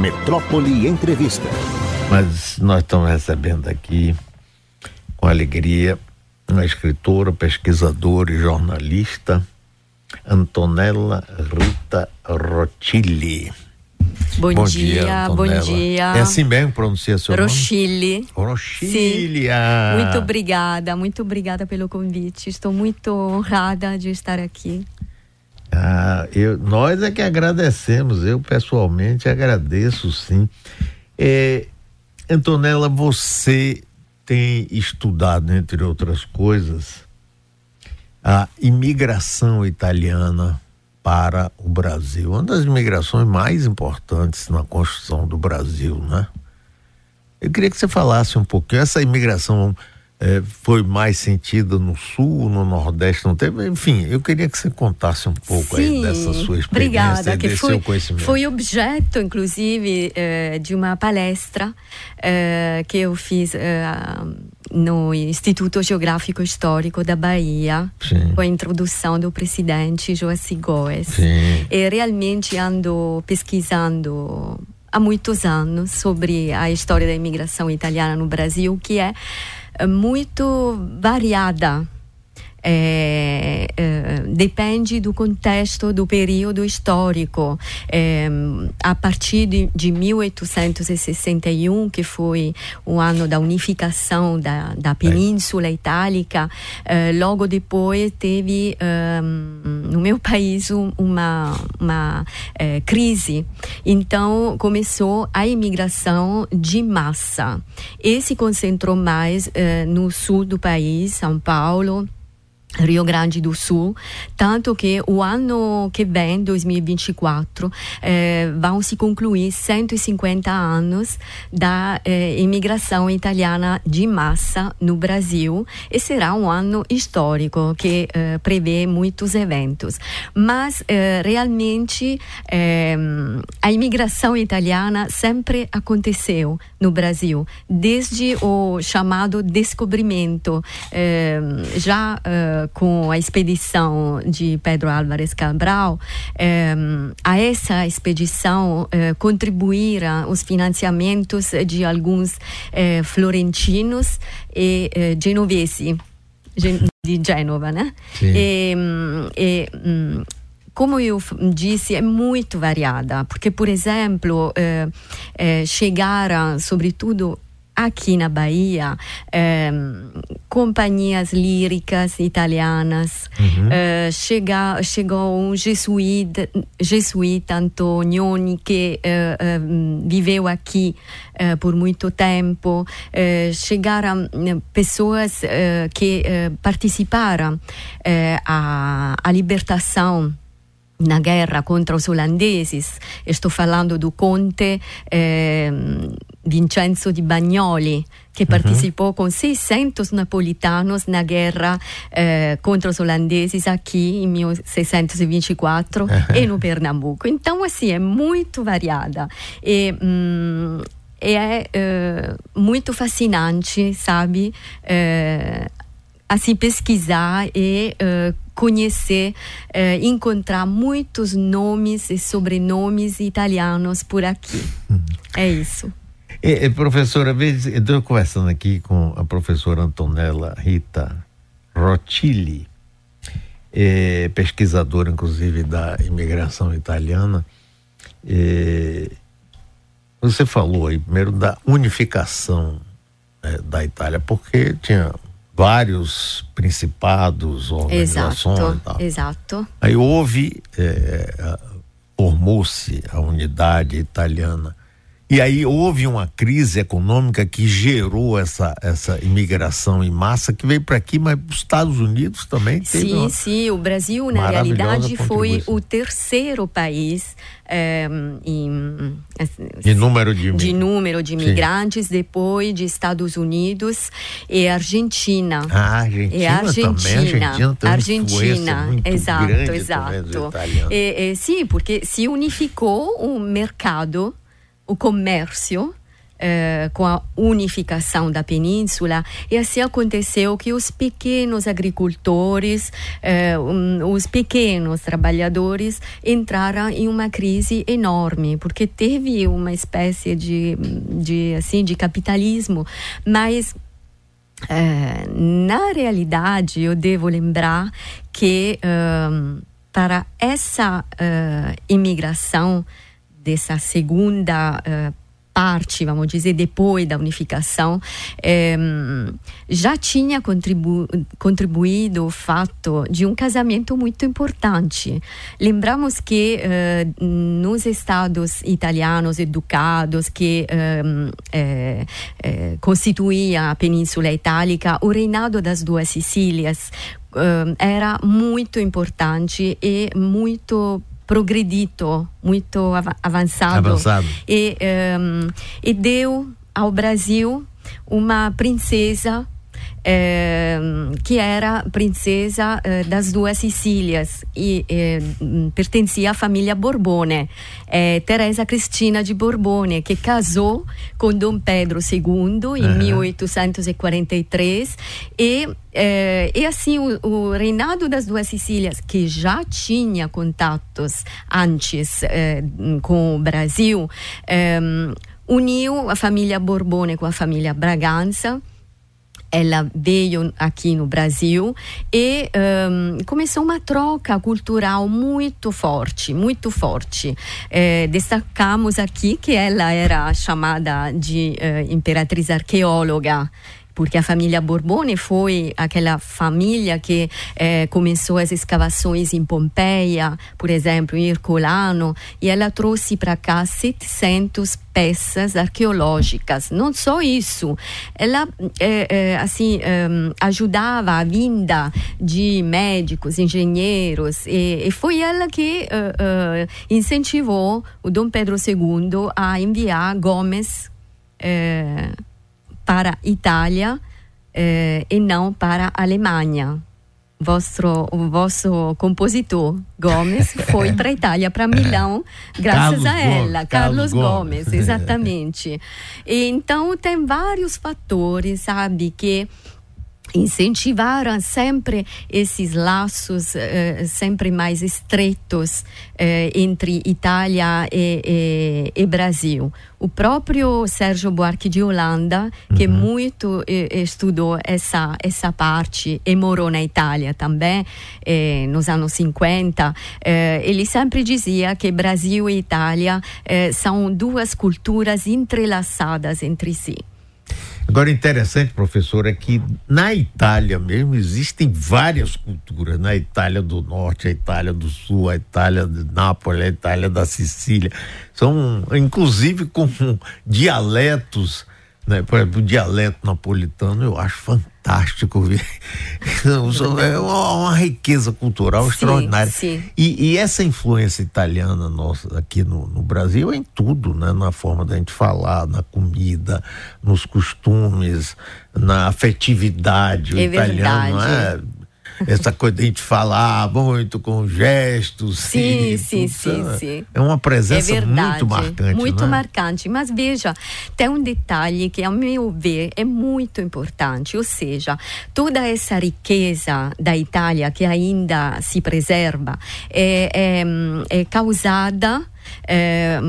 Metrópole Entrevista. Mas nós estamos recebendo aqui, com alegria, uma escritora, pesquisadora e jornalista, Antonella Rita Rotilli. Bom, bom dia, dia bom dia. É assim mesmo pronuncia seu Rochille. nome? Rochille. Ah. Muito obrigada, muito obrigada pelo convite. Estou muito honrada de estar aqui. Ah, eu, nós é que agradecemos, eu pessoalmente agradeço sim. É, Antonella, você tem estudado, entre outras coisas, a imigração italiana para o Brasil. Uma das imigrações mais importantes na construção do Brasil, né? Eu queria que você falasse um pouquinho. Essa imigração é, foi mais sentida no sul, no nordeste, não teve? Enfim, eu queria que você contasse um pouco Sim, aí dessa sua experiência obrigada, que desse foi, seu conhecimento. Foi objeto, inclusive, eh, de uma palestra eh, que eu fiz eh, no Instituto Geográfico Histórico da Bahia, Sim. com a introdução do presidente Joaci Goes. Sim. E realmente ando pesquisando há muitos anos sobre a história da imigração italiana no Brasil, que é muito variada. É, é, depende do contexto do período histórico. É, a partir de, de 1861, que foi o ano da unificação da, da Península Itálica, é, logo depois teve é, no meu país uma, uma é, crise. Então começou a imigração de massa e se concentrou mais no sul do país, São Paulo. Rio Grande do Sul, tanto que o ano que vem, 2024, eh, vão se concluir 150 anos da eh, imigração italiana de massa no Brasil e será um ano histórico que eh, prevê muitos eventos. Mas realmente a imigração italiana sempre aconteceu no Brasil, desde o chamado descobrimento, já com a expedição de Pedro Álvares Cabral, eh, a essa expedição eh, contribuíram os financiamentos de alguns eh, florentinos e genovesi de Gênova, né? E, e, como eu disse, é muito variada, porque, por exemplo, chegaram, sobretudo aqui na Bahia eh, companhias líricas italianas uhum. eh, chega, chegou um jesuíta, jesuíta Antonioni que eh, viveu aqui por muito tempo chegaram pessoas que participaram à libertação na guerra contra os holandeses. Estou falando do conte eh, Vincenzo di Bagnoli, che uh-huh. partecipò con 600 napolitanos na guerra eh, contra os holandeses aqui em 1624 uh-huh. e no Pernambuco. Então, assim, é muito variada. E, hum, é uh, muito fascinante, sabe? Assim, pesquisar e uh, conhecer, uh, encontrar muitos nomes e sobrenomes italianos por aqui. É isso. E, e, professora, estou conversando aqui com a professora Antonella Rita Rotilli, é, pesquisadora, inclusive, da imigração italiana. É, você falou aí primeiro da unificação é, da Itália, porque tinha vários principados, organizações exato, e tal. Exato. Aí houve, formou-se a unidade italiana e aí houve uma crise econômica que gerou essa, essa imigração em massa que veio para aqui, mas os Estados Unidos também teve Sim, sim. O Brasil, na realidade, foi o terceiro país em, de número de, de, número de imigrantes, sim. depois de Estados Unidos e Argentina. Ah, Argentina, e Argentina também. Argentina, tem Argentina muito exato, exato. E, e, sim, porque se unificou o mercado o comércio eh, com a unificação da península, e assim aconteceu que os pequenos agricultores, eh, um, os pequenos trabalhadores entraram em uma crise enorme, porque teve uma espécie de, de, assim, de capitalismo, mas eh, na realidade, eu devo lembrar que para essa imigração dessa segunda uh, parte, vamos dizer, depois da unificação, eh, já tinha contribu contribuído o fato de um casamento muito importante. Lembramos que eh, nos estados italianos educados que eh, constituía a Península Itálica, o reinado das duas Sicílias era muito importante e muito progredito, muito avançado. avançado. E, um, e deu ao Brasil uma princesa que era princesa eh, das duas Sicílias e eh, pertencia à família Borbone, eh, Teresa Cristina de Borbone, que casou com Dom Pedro II em uhum. 1843 e e assim o, o, reinado das duas Sicílias, que já tinha contatos antes com o Brasil, uniu a família Borbone com a família Bragança ela veio aqui no Brasil e um, começou uma troca cultural muito forte, muito forte. Eh, destacamos aqui que ela era chamada de uh, imperatriz arqueóloga porque a família Borbone foi aquela família que eh, começou as escavações em Pompeia, por exemplo, em Herculano, e ela trouxe para cá 700 peças arqueológicas. Não só isso, ela eh, eh, assim ajudava a vinda de médicos, engenheiros, e, e foi ela que incentivou o Dom Pedro II a enviar Gomes para Itália eh, e não para Alemanha. Vostro, o vosso compositor Gomes foi para a Itália, para Milão, graças Carlos a ela, Gomes, Carlos, Carlos Gomes, Gomes. exatamente. e, então tem vários fatores, sabe, que incentivaram sempre esses laços eh, sempre mais estreitos eh, entre Itália e, e, e, Brasil. O próprio Sérgio Buarque de Holanda, que uhum. muito eh, estudou essa, essa parte e morou na Itália também, eh, nos anos 50, eh, ele sempre dizia que Brasil e Itália eh, são duas culturas entrelaçadas entre si. Agora, interessante, professor, é que na Itália mesmo existem várias culturas. Na Itália do Norte, a Itália do Sul, a Itália de Nápoles, a Itália da Sicília. São, inclusive, com dialetos né? Por exemplo, o dialeto napolitano eu acho fantástico. é uma, uma, riqueza cultural sim, extraordinária. Sim. E, e, essa influência italiana nossa aqui no, no, Brasil é em tudo, né? Na forma da gente falar, na comida, nos costumes, na afetividade. É o italiano verdade. É essa coisa de a gente falar muito com gestos. Sim, sim, sim, sim. É uma presença é muito marcante. Muito né? marcante. Mas veja, tem um detalhe que, ao meu ver, é muito importante. Ou seja, toda essa riqueza da Itália que ainda se preserva é, é, é causada eh,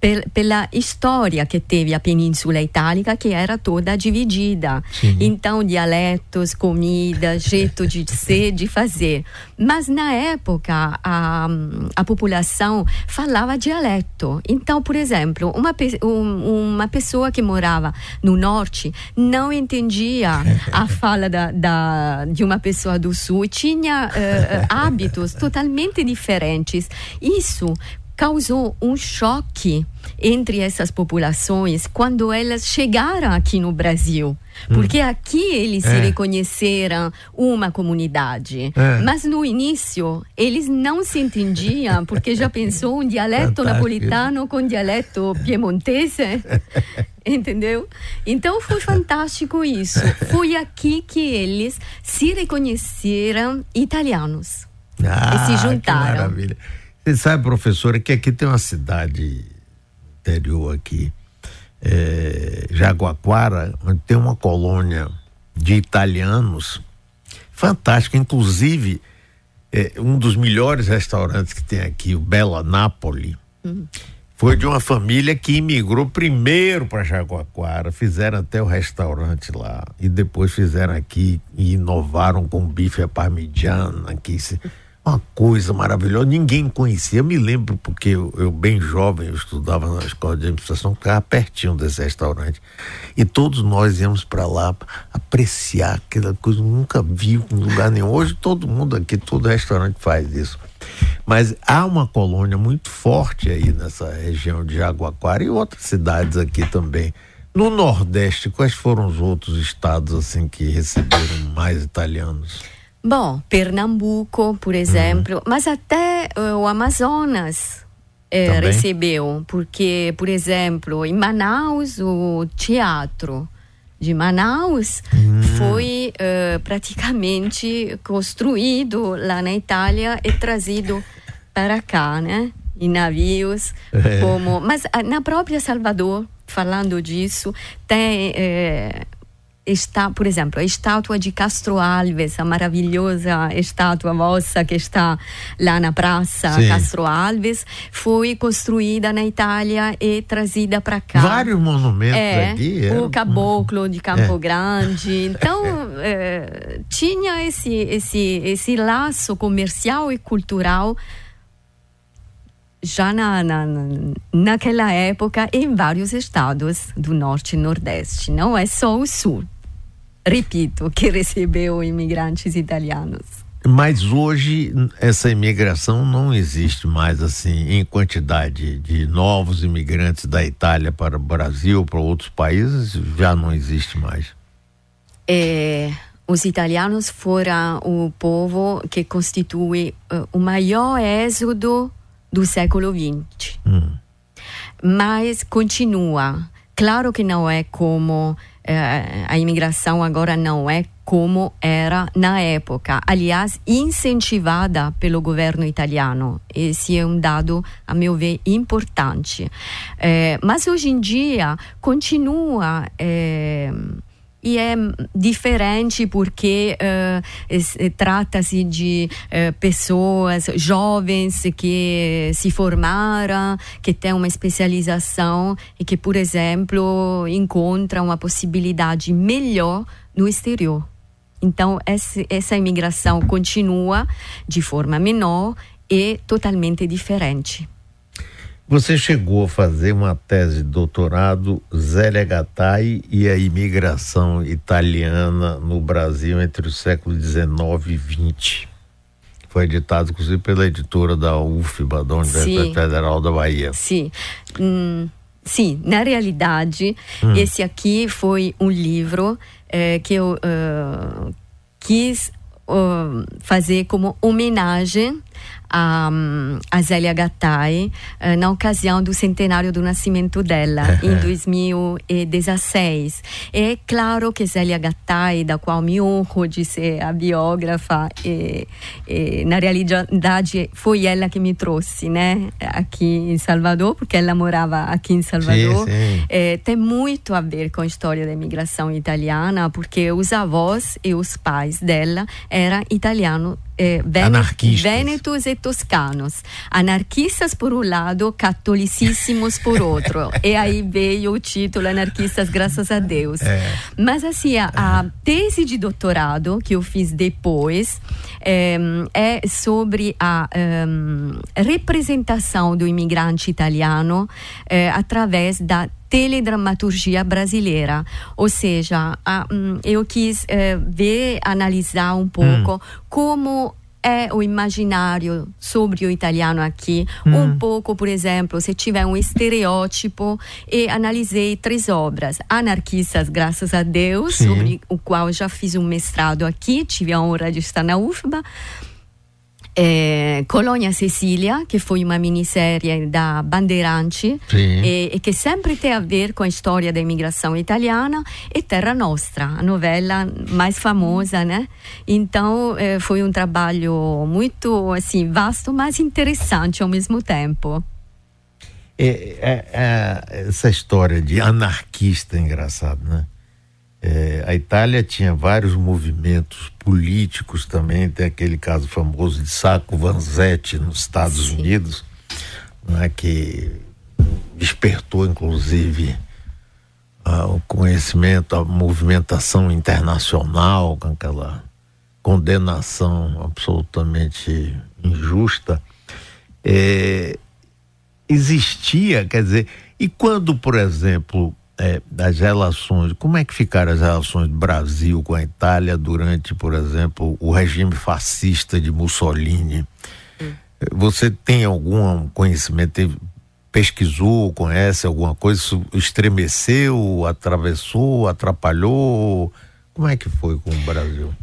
per, pela história que teve a Península Itálica, que era toda dividida. Sim. Então, dialetos, comida, jeito de ser, de fazer. Mas, na época, a, a população falava dialeto. Então, por exemplo, uma, um, uma pessoa que morava no norte não entendia a fala da, da, de uma pessoa do sul, tinha uh, hábitos totalmente diferentes. Isso causou um choque entre essas populações quando elas chegaram aqui no Brasil. Porque hum. aqui eles é. se reconheceram uma comunidade. É. Mas no início eles não se entendiam, porque já pensou um dialeto Fantástico. napolitano com dialeto piemontese? Entendeu? Então foi fantástico isso. Foi aqui que eles se reconheceram italianos. Ah, e se juntaram. Que maravilha. Você sabe, professora, que aqui tem uma cidade interior aqui, é, Jaguaquara, onde tem uma colônia de italianos fantástica, inclusive é, um dos melhores restaurantes que tem aqui, o Bela Napoli, uhum. foi de uma família que imigrou primeiro para Jaguaquara, fizeram até o restaurante lá e depois fizeram aqui e inovaram com bife à parmigiana, que se, uma coisa maravilhosa, ninguém conhecia. Eu me lembro porque eu, eu, bem jovem, eu estudava na escola de administração, ficava pertinho desse restaurante. E todos nós íamos para lá apreciar aquela coisa, nunca vi em lugar nenhum. Hoje todo mundo aqui, todo restaurante faz isso. Mas há uma colônia muito forte aí nessa região de Jaguaquara e outras cidades aqui também. No Nordeste, quais foram os outros estados assim que receberam mais italianos? Bom, Pernambuco, por exemplo, uhum. mas até uh, o Amazonas eh, recebeu, porque, por exemplo, em Manaus, o teatro de Manaus uhum. foi uh, praticamente construído lá na Itália e trazido para cá, né? Em navios, é. como... Mas na própria Salvador, falando disso, tem eh, está, por exemplo, a estátua de Castro Alves, a maravilhosa estátua vossa que está lá na praça Sim. Castro Alves, foi construída na Itália e trazida para cá. Vários monumentos é, aqui. É. O caboclo de Campo é. Grande. Então, é, tinha esse, esse, esse laço comercial e cultural já na, na, naquela época em vários estados do norte e nordeste, não é só o sul repito, que recebeu imigrantes italianos. Mas hoje essa imigração não existe mais assim em quantidade de novos imigrantes da Itália para o Brasil, para outros países, já não existe mais. É, os italianos foram o povo que constitui uh, o maior êxodo do século XX. Hum. Mas continua. Claro que não é como eh, a imigração agora não é como era na época. Aliás, incentivada pelo governo italiano. Esse é um dado, a meu ver, importante. É, mas hoje em dia continua. É, e é diferente porque uh, trata-se de uh, pessoas jovens que se formaram, que têm uma especialização e que, por exemplo, encontram uma possibilidade melhor no exterior. Então, essa, imigração continua de forma menor e totalmente diferente. Você chegou a fazer uma tese de doutorado Zélia Gattai e a imigração italiana no Brasil entre o século XIX e XX. Foi editado, inclusive, pela editora da UFBA, da Universidade. Federal da Bahia. Sim. Hum, sim, na realidade, hum. esse aqui foi um livro eh, que eu uh, quis uh, fazer como homenagem a, a Zélia Gattai uh, na ocasião do centenário do nascimento dela, em 2016. É claro que Zélia Gattai, da qual me honro de ser a biógrafa, e, e, na realidade foi ela que me trouxe né, aqui em Salvador, porque ela morava aqui em Salvador. Sim, sim. É, tem muito a ver com a história da imigração italiana, porque os avós e os pais dela eram italianos eh, Vênetos e toscanos. Anarquistas por um lado, catolicíssimos por outro. e aí veio o título Anarquistas, graças a Deus. É. Mas assim, a, a, tese de doutorado que eu fiz depois é, é sobre a um, representação do imigrante italiano é, através da teledramaturgia brasileira. Ou seja, a, um, eu quis uh, ver, analisar um pouco hum. como é o imaginário sobre o italiano aqui. Hum. Um pouco, por exemplo, se tiver um estereótipo, e analisei três obras. Anarquistas, graças a Deus, Sim. sobre o qual já fiz um mestrado aqui, tive a honra de estar na UFBA é, Colônia Cecília, que foi uma minissérie da Bandeirantes e, e, que sempre tem a ver com a história da imigração italiana, e Terra Nostra, a novela mais famosa, né? Então é, foi um trabalho muito assim vasto, mas interessante ao mesmo tempo. É, é, é, essa história de anarquista é engraçado, né? É, a Itália tinha vários movimentos políticos também, tem aquele caso famoso de Sacco Vanzetti nos Estados Sim. Unidos, né, que despertou inclusive uh, o conhecimento, a movimentação internacional, com aquela condenação absolutamente injusta. É, existia, quer dizer, e quando, por exemplo, é, as relações, como é que ficaram as relações do Brasil com a Itália durante, por exemplo, o regime fascista de Mussolini? Hum. Você tem algum conhecimento, pesquisou, conhece alguma coisa, isso estremeceu, atravessou, atrapalhou? Como é que foi com o Brasil?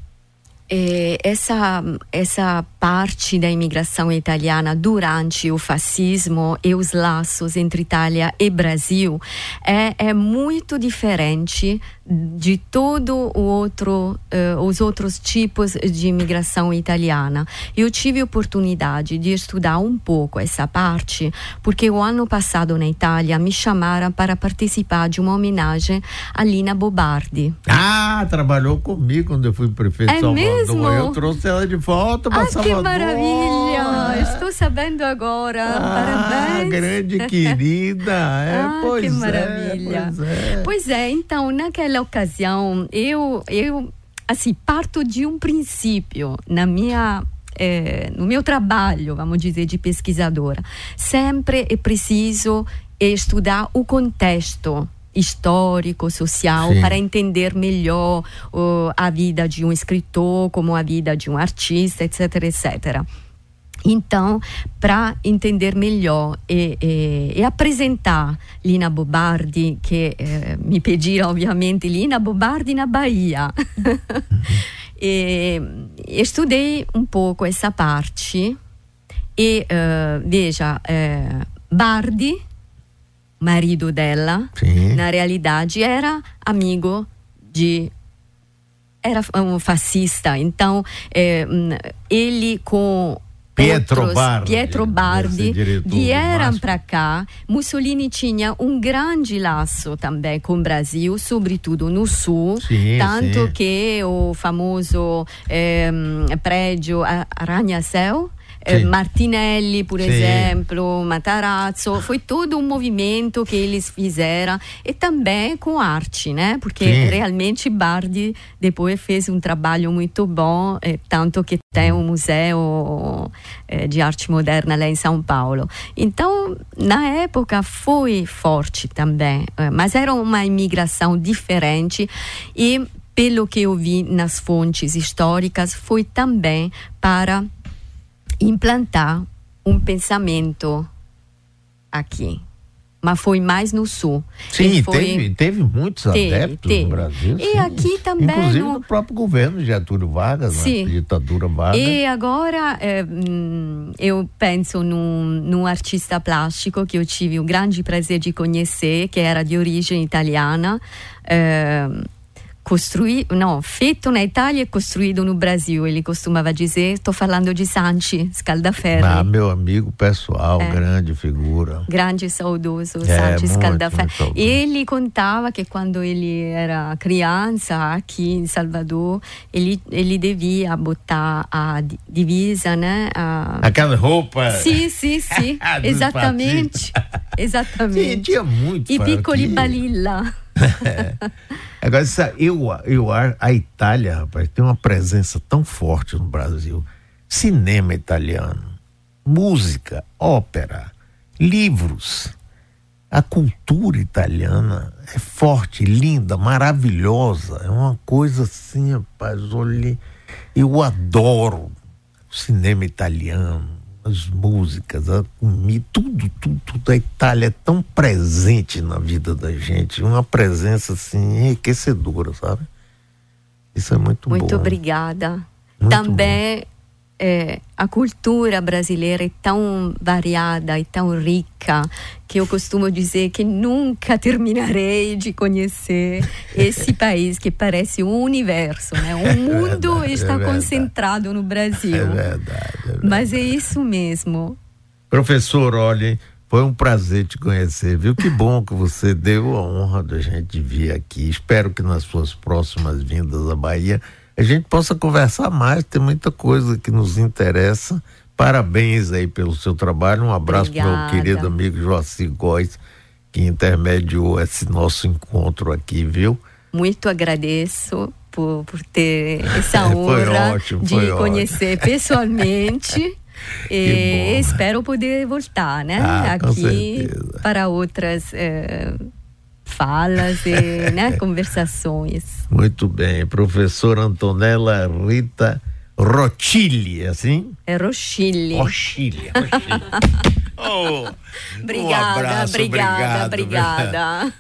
É, essa, essa parte da imigração italiana durante o fascismo e os laços entre Itália e Brasil é, é muito diferente de todo o outro uh, os outros tipos de imigração italiana. Eu tive oportunidade de estudar um pouco essa parte porque o ano passado na Itália me chamaram para participar de uma homenagem a Lina Bobardi. Ah, trabalhou comigo quando eu fui prefeito é Salvador. Mesmo? Eu trouxe ela de volta para ah, Salvador. Que maravilha! Estou sabendo agora. Ah, Parabéns. grande querida. É, ah, pois que é, maravilha. pois é. Pois é, então naquela naquela ocasião, eu, eu assim, parto de um princípio na minha é, no meu trabalho, vamos dizer, de pesquisadora, sempre é preciso estudar o contexto histórico, social, Sim. para entender melhor uh, a vida de um escritor, como a vida de um artista, etc, etc. Então, para entender melhor e, e, e, apresentar Lina Bobardi, que eh, me pediram ovviamente Lina Bobardi na Bahia. e, estudei um pouco essa parte e uh, veja, eh, Bardi, marido dela, Sim. na realidade era amigo de era um fascista, então eh, ele com Pietro Bardi, Pietro Bardi vieram para cá. Mussolini tinha um grande laço também com o Brasil, sobretudo no sul, sim, tanto sim. que o famoso eh, prédio Arranha-Céu eh, Martinelli, por Sim. exemplo, Matarazzo, foi todo um movimento que eles fizeram e também com arte, né? Porque Sim. realmente Bardi depois fez um trabalho muito bom, eh, tanto que tem um museu eh, de arte moderna lá em São Paulo. Então, na época foi forte também, eh, mas era uma imigração diferente e pelo que eu vi nas fontes históricas, foi também para implantar um pensamento aqui. Mas foi mais no sul. Sim, foi... teve, teve muitos teve, adeptos teve. no Brasil. E sim. aqui também. Inclusive no... no próprio governo de Getúlio Vargas, sim. na ditadura Vargas. E agora é, eu penso num, num artista plástico que eu tive o grande prazer de conhecer, que era de origem italiana. É, costruído, não, feito na Itália e construído no Brasil. Ele costumava dizer, estou falando de Sanchi Scaldaferri. Ah, meu amigo pessoal, é. grande figura. Grande saudoso, é, Sanchi Scaldaferri. Ele contava que quando ele era criança aqui em Salvador, ele, ele devia botar a divisa, né? A... Aquela roupa. Sim, sim, sim. Exatamente. Exatamente. Sim, tinha muito. E piccoli balilla. Agora, eu, eu, a Itália, rapaz, tem uma presença tão forte no Brasil. Cinema italiano, música, ópera, livros. A cultura italiana é forte, linda, maravilhosa. É uma coisa assim, rapaz. Olhe, eu adoro o cinema italiano as músicas, a comida, tudo, tudo, tudo. A Itália é tão presente na vida da gente, uma presença assim enriquecedora, sabe? Isso é muito, muito bom. Muito obrigada. Muito Também bom é, a cultura brasileira é tão variada e tão rica que eu costumo dizer que nunca terminarei de conhecer esse país que parece um universo, né? O é mundo verdade, está é concentrado no Brasil. É verdade, é verdade. Mas é isso mesmo. Professor, olhem, Foi um prazer te conhecer, viu? Que bom que você deu a honra da gente vir aqui. Espero que nas suas próximas vindas à Bahia a gente possa conversar mais, tem muita coisa que nos interessa. Parabéns aí pelo seu trabalho. Um abraço para meu querido amigo Joacir Góes, que intermediou esse nosso encontro aqui, viu? Muito agradeço por, por ter essa honra ótimo, de conhecer ótimo. pessoalmente. e espero poder voltar, né? Ah, aqui para outras. Eh, falas e né, conversações. Muito bem. Professora Antonella Rita Rochilli, é assim? É Rochilli. Rochilli. oh, obrigada, um abraço, obrigada, obrigada. obrigada.